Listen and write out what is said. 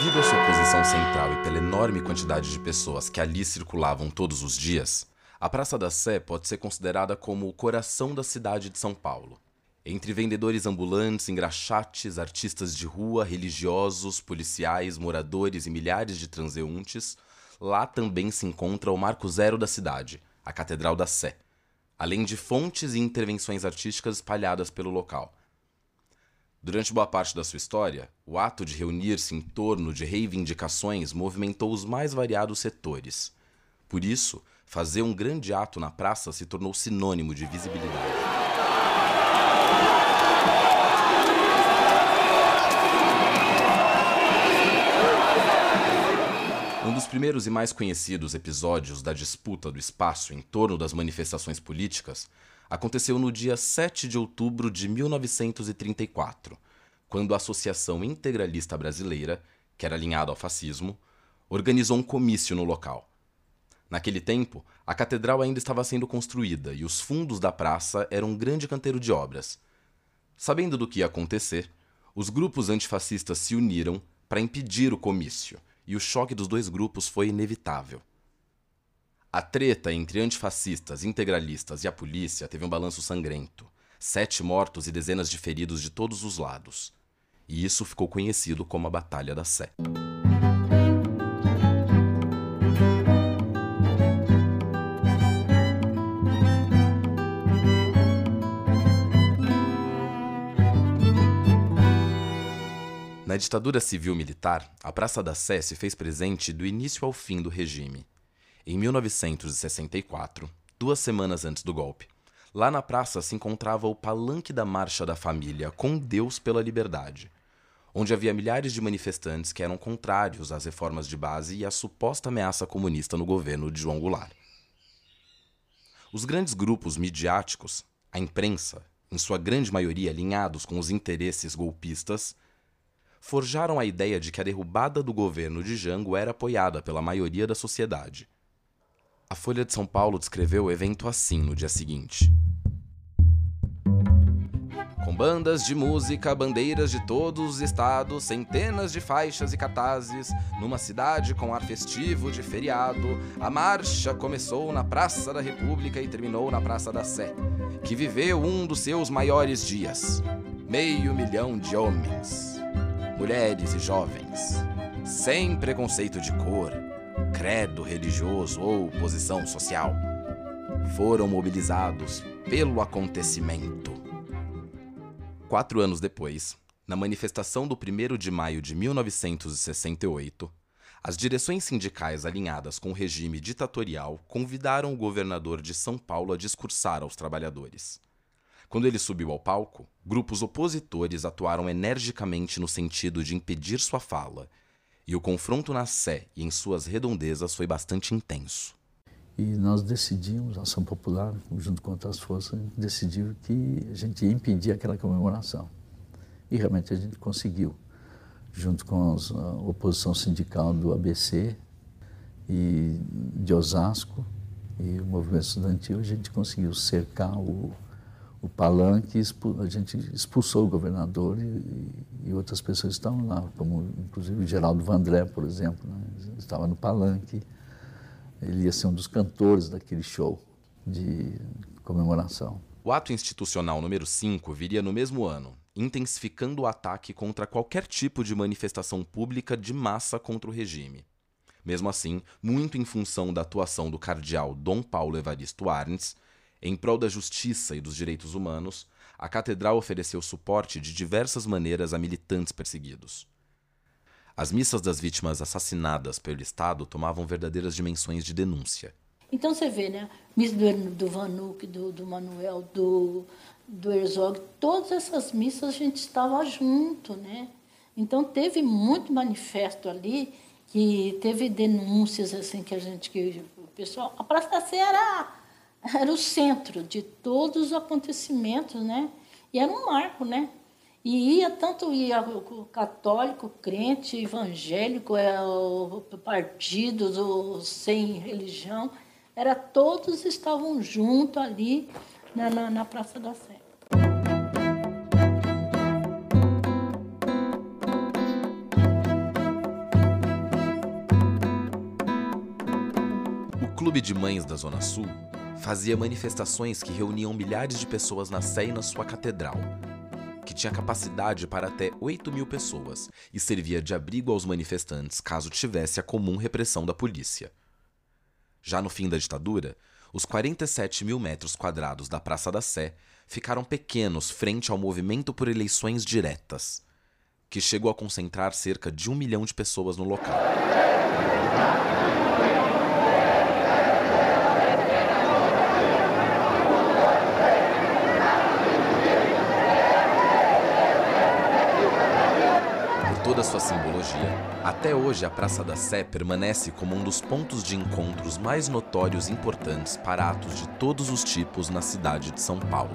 Devido à sua posição central e pela enorme quantidade de pessoas que ali circulavam todos os dias, a Praça da Sé pode ser considerada como o coração da cidade de São Paulo. Entre vendedores ambulantes, engraxates, artistas de rua, religiosos, policiais, moradores e milhares de transeuntes, lá também se encontra o marco zero da cidade, a Catedral da Sé, além de fontes e intervenções artísticas espalhadas pelo local. Durante boa parte da sua história, o ato de reunir-se em torno de reivindicações movimentou os mais variados setores. Por isso, fazer um grande ato na praça se tornou sinônimo de visibilidade. Um dos primeiros e mais conhecidos episódios da disputa do espaço em torno das manifestações políticas aconteceu no dia 7 de outubro de 1934, quando a Associação Integralista Brasileira, que era alinhada ao fascismo, organizou um comício no local. Naquele tempo, a catedral ainda estava sendo construída e os fundos da praça eram um grande canteiro de obras. Sabendo do que ia acontecer, os grupos antifascistas se uniram para impedir o comício, e o choque dos dois grupos foi inevitável. A treta entre antifascistas, integralistas e a polícia teve um balanço sangrento. Sete mortos e dezenas de feridos de todos os lados. E isso ficou conhecido como a Batalha da Sé. Na ditadura civil-militar, a Praça da Sé se fez presente do início ao fim do regime. Em 1964, duas semanas antes do golpe, lá na praça se encontrava o Palanque da Marcha da Família com Deus pela Liberdade, onde havia milhares de manifestantes que eram contrários às reformas de base e à suposta ameaça comunista no governo de João Goulart. Os grandes grupos midiáticos, a imprensa, em sua grande maioria alinhados com os interesses golpistas, forjaram a ideia de que a derrubada do governo de Jango era apoiada pela maioria da sociedade. A Folha de São Paulo descreveu o evento assim no dia seguinte. Com bandas de música, bandeiras de todos os estados, centenas de faixas e cartazes, numa cidade com ar festivo de feriado, a marcha começou na Praça da República e terminou na Praça da Sé, que viveu um dos seus maiores dias. Meio milhão de homens, mulheres e jovens, sem preconceito de cor, credo religioso ou posição social, foram mobilizados pelo acontecimento. Quatro anos depois, na manifestação do 1 de maio de 1968, as direções sindicais alinhadas com o regime ditatorial convidaram o governador de São Paulo a discursar aos trabalhadores. Quando ele subiu ao palco, grupos opositores atuaram energicamente no sentido de impedir sua fala e o confronto na Sé e em suas redondezas foi bastante intenso. E nós decidimos, a Ação Popular, junto com outras forças, decidiu que a gente ia impedir aquela comemoração. E realmente a gente conseguiu, junto com a oposição sindical do ABC e de Osasco e o movimento estudantil, a gente conseguiu cercar o, o palanque, a gente expulsou o governador e, e outras pessoas estavam lá, como inclusive o Geraldo Vandré, por exemplo, né? estava no palanque. Ele ia ser um dos cantores daquele show de comemoração. O ato institucional número 5 viria no mesmo ano, intensificando o ataque contra qualquer tipo de manifestação pública de massa contra o regime. Mesmo assim, muito em função da atuação do cardeal Dom Paulo Evaristo Arnes, em prol da justiça e dos direitos humanos, a catedral ofereceu suporte de diversas maneiras a militantes perseguidos. As missas das vítimas assassinadas pelo Estado tomavam verdadeiras dimensões de denúncia. Então você vê, né? Missa do, do Vanuc, do, do Manuel, do, do Herzog, todas essas missas a gente estava junto, né? Então teve muito manifesto ali que teve denúncias assim que a gente que o pessoal, a Praça da Sé era o centro de todos os acontecimentos, né? E era um marco, né? E ia tanto ia o católico, crente, evangélico, evangélico, o partidos, do sem religião, era todos estavam junto ali na, na, na Praça da Sé. O Clube de Mães da Zona Sul fazia manifestações que reuniam milhares de pessoas na Sé e na sua catedral, que tinha capacidade para até 8 mil pessoas e servia de abrigo aos manifestantes caso tivesse a comum repressão da polícia. Já no fim da ditadura, os 47 mil metros quadrados da Praça da Sé ficaram pequenos frente ao movimento por eleições diretas, que chegou a concentrar cerca de um milhão de pessoas no local. Toda sua simbologia, até hoje a Praça da Sé permanece como um dos pontos de encontros mais notórios e importantes para atos de todos os tipos na cidade de São Paulo.